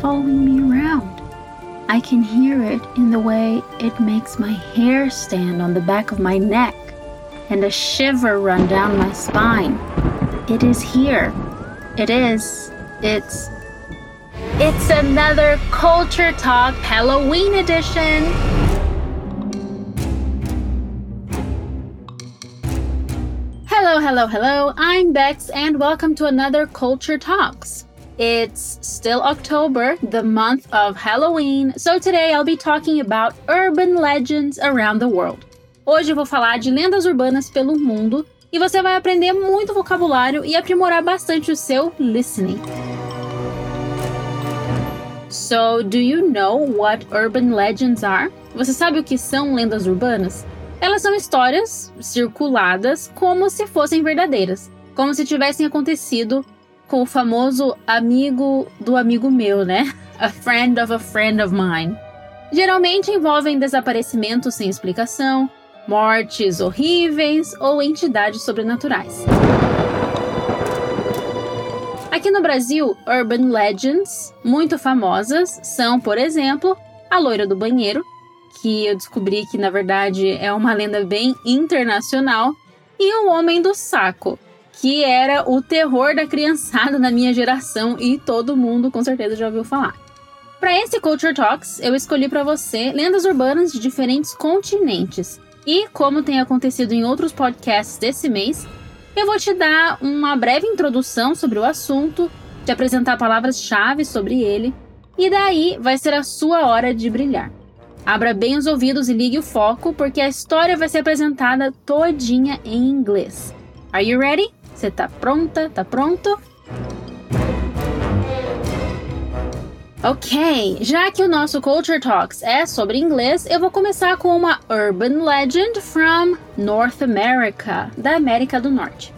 following me around. I can hear it in the way it makes my hair stand on the back of my neck and a shiver run down my spine. It is here. It is. It's. It's another Culture Talk Halloween edition. Hello, hello, hello. I'm Bex, and welcome to another Culture Talks. It's still October, the month of Halloween, so today I'll be talking about urban legends around the world. Hoje eu vou falar de lendas urbanas pelo mundo e você vai aprender muito vocabulário e aprimorar bastante o seu listening. So, do you know what urban legends are? Você sabe o que são lendas urbanas? Elas são histórias circuladas como se fossem verdadeiras, como se tivessem acontecido com o famoso amigo do amigo meu, né? A friend of a friend of mine. Geralmente envolvem desaparecimentos sem explicação, mortes horríveis ou entidades sobrenaturais. Aqui no Brasil, urban legends muito famosas são, por exemplo, a loira do banheiro, que eu descobri que na verdade é uma lenda bem internacional, e o homem do saco, que era o terror da criançada na minha geração e todo mundo com certeza já ouviu falar. Para esse Culture Talks, eu escolhi para você lendas urbanas de diferentes continentes. E como tem acontecido em outros podcasts desse mês, eu vou te dar uma breve introdução sobre o assunto, te apresentar palavras-chave sobre ele, e daí vai ser a sua hora de brilhar. Abra bem os ouvidos e ligue o foco, porque a história vai ser apresentada todinha em inglês. Are you ready? Você tá pronta? Tá pronto? Ok, já que o nosso Culture Talks é sobre inglês, eu vou começar com uma urban legend from North America, da América do Norte.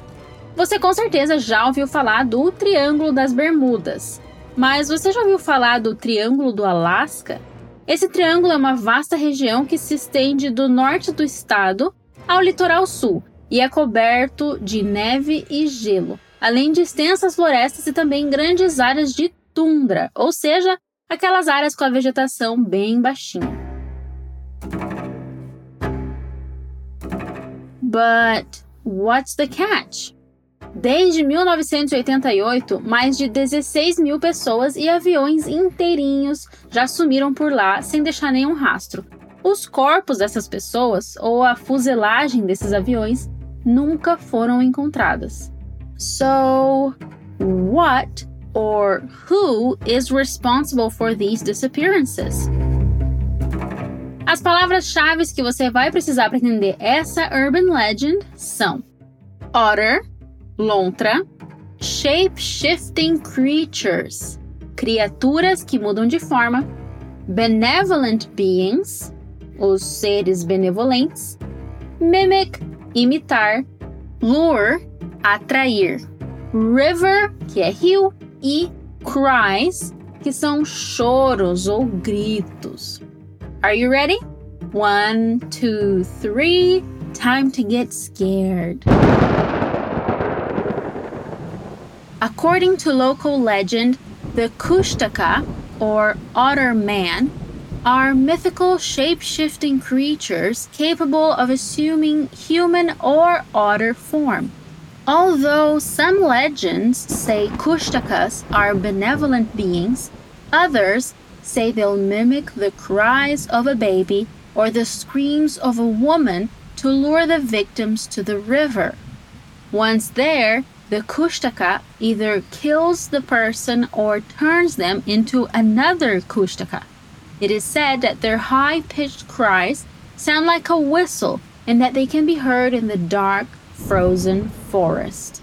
Você com certeza já ouviu falar do Triângulo das Bermudas, mas você já ouviu falar do Triângulo do Alasca? Esse triângulo é uma vasta região que se estende do norte do estado ao litoral sul e é coberto de neve e gelo, além de extensas florestas e também grandes áreas de tundra, ou seja, aquelas áreas com a vegetação bem baixinha. But what's the catch? Desde 1988, mais de 16 mil pessoas e aviões inteirinhos já sumiram por lá sem deixar nenhum rastro. Os corpos dessas pessoas ou a fuselagem desses aviões nunca foram encontradas. So, what or who is responsible for these disappearances? As palavras-chave que você vai precisar para entender essa urban legend são otter, lontra, shape-shifting creatures, criaturas que mudam de forma, benevolent beings, os seres benevolentes, mimic, imitar, lure, atrair, river, que é rio, e cries, que são choros ou gritos. Are you ready? One, two, three. Time to get scared. According to local legend, the Kushtaka, or Otter Man, are mythical shape shifting creatures capable of assuming human or otter form. Although some legends say Kushtakas are benevolent beings, others say they'll mimic the cries of a baby or the screams of a woman to lure the victims to the river. Once there, the Kushtaka either kills the person or turns them into another Kushtaka. It is said that their high pitched cries sound like a whistle and that they can be heard in the dark, frozen forest.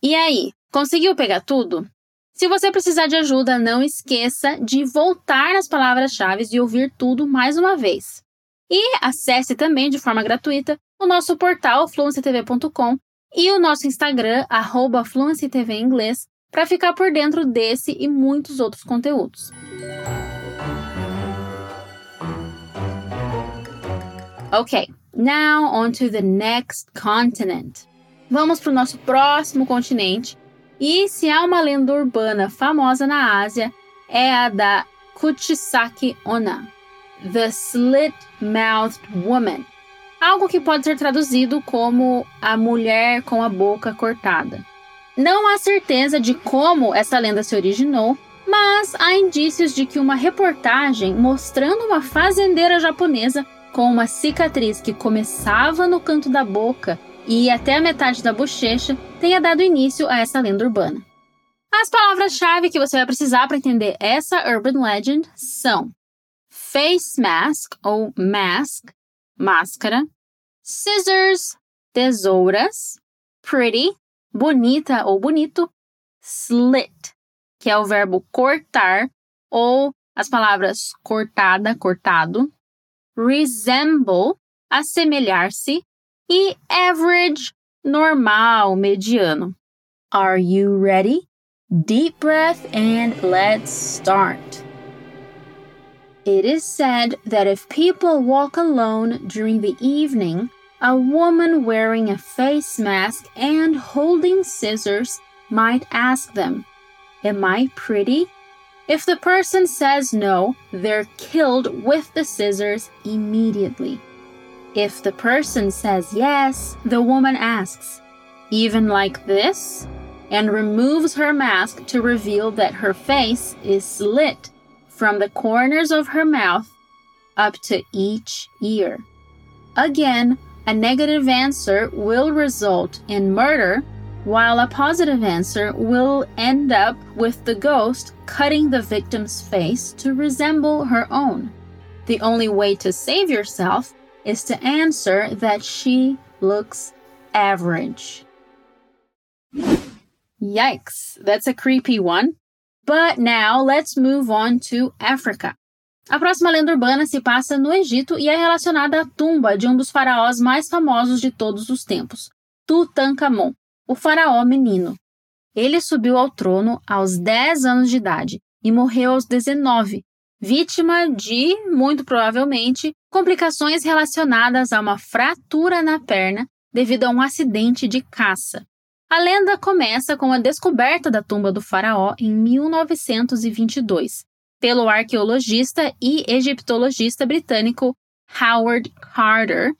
E aí, conseguiu pegar tudo? Se você precisar de ajuda, não esqueça de voltar nas palavras-chave e ouvir tudo mais uma vez. E acesse também de forma gratuita o nosso portal fluencytv.com e o nosso Instagram, arroba em inglês, para ficar por dentro desse e muitos outros conteúdos. Ok, now on to the next continent. Vamos para o nosso próximo continente, E se há uma lenda urbana famosa na Ásia, é a da Kuchisaki Onna, The Slit-Mouthed Woman, algo que pode ser traduzido como a mulher com a boca cortada. Não há certeza de como essa lenda se originou, mas há indícios de que uma reportagem mostrando uma fazendeira japonesa com uma cicatriz que começava no canto da boca e ia até a metade da bochecha tenha dado início a essa lenda urbana. As palavras-chave que você vai precisar para entender essa urban legend são face mask ou mask, máscara, scissors, tesouras, pretty, bonita ou bonito, slit, que é o verbo cortar, ou as palavras cortada, cortado, resemble, assemelhar-se, e average, normal, mediano. Are you ready? Deep breath and let's start. It is said that if people walk alone during the evening, a woman wearing a face mask and holding scissors might ask them, Am I pretty? If the person says no, they're killed with the scissors immediately. If the person says yes, the woman asks, Even like this? and removes her mask to reveal that her face is slit from the corners of her mouth up to each ear. Again, a negative answer will result in murder, while a positive answer will end up with the ghost cutting the victim's face to resemble her own. The only way to save yourself is to answer that she looks average. Yikes, that's a creepy one. But now let's move on to Africa. A próxima lenda urbana se passa no Egito e é relacionada à tumba de um dos faraós mais famosos de todos os tempos, Tutankhamon, o faraó menino. Ele subiu ao trono aos 10 anos de idade e morreu aos 19, vítima de, muito provavelmente, complicações relacionadas a uma fratura na perna devido a um acidente de caça. A lenda começa com a descoberta da tumba do faraó em 1922, pelo arqueologista e egiptologista britânico Howard Carter,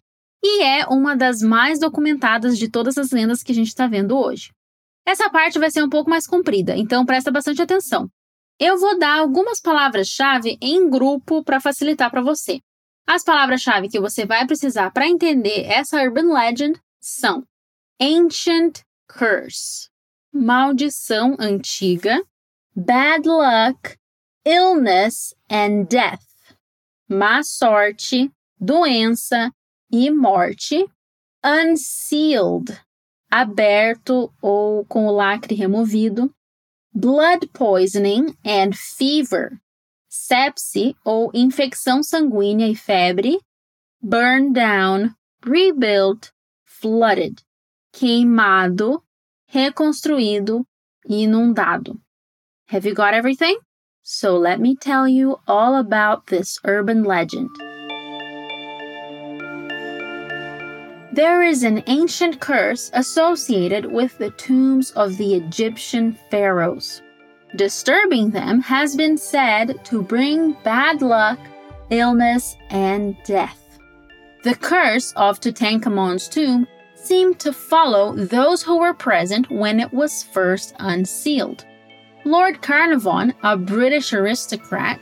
e é uma das mais documentadas de todas as lendas que a gente está vendo hoje. Essa parte vai ser um pouco mais comprida, então presta bastante atenção. Eu vou dar algumas palavras-chave em grupo para facilitar para você. As palavras-chave que você vai precisar para entender essa urban legend são Ancient Curse, maldição antiga, Bad Luck illness and death, má sorte, doença e morte, unsealed, aberto ou com o lacre removido, blood poisoning and fever, sepse ou infecção sanguínea e febre, burn down, rebuilt, flooded, queimado, reconstruído inundado. Have you got everything? So let me tell you all about this urban legend. There is an ancient curse associated with the tombs of the Egyptian pharaohs. Disturbing them has been said to bring bad luck, illness, and death. The curse of Tutankhamun's tomb seemed to follow those who were present when it was first unsealed. Lord Carnarvon, a British aristocrat,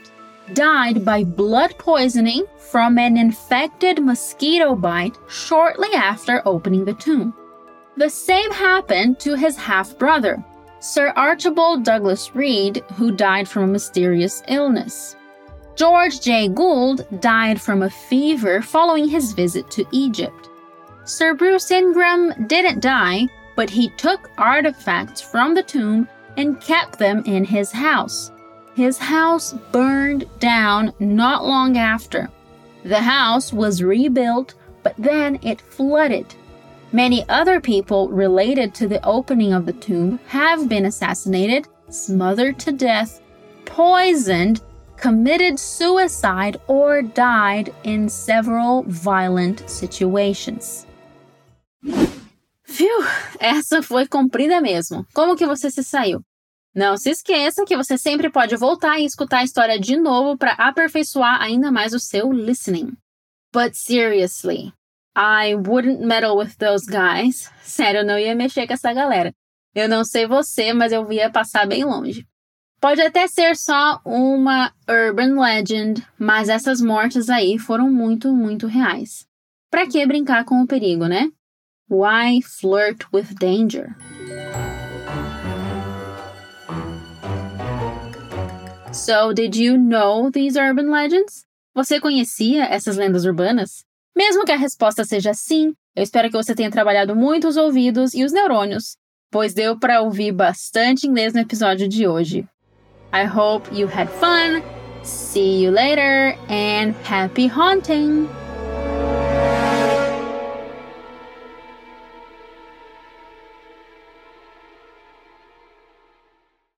died by blood poisoning from an infected mosquito bite shortly after opening the tomb. The same happened to his half brother, Sir Archibald Douglas Reed, who died from a mysterious illness. George J. Gould died from a fever following his visit to Egypt. Sir Bruce Ingram didn't die, but he took artifacts from the tomb and kept them in his house. His house burned down not long after. The house was rebuilt, but then it flooded. Many other people related to the opening of the tomb have been assassinated, smothered to death, poisoned, committed suicide, or died in several violent situations. Viu? Essa foi comprida mesmo. Como que você se saiu? Não se esqueça que você sempre pode voltar e escutar a história de novo para aperfeiçoar ainda mais o seu listening. But seriously, I wouldn't meddle with those guys. Sério, eu não ia mexer com essa galera. Eu não sei você, mas eu ia passar bem longe. Pode até ser só uma urban legend, mas essas mortes aí foram muito, muito reais. Pra que brincar com o perigo, né? Why flirt with danger? So, did you know these urban legends? Você conhecia essas lendas urbanas? Mesmo que a resposta seja sim, eu espero que você tenha trabalhado muito os ouvidos e os neurônios, pois deu para ouvir bastante inglês no episódio de hoje. I hope you had fun. See you later and happy haunting!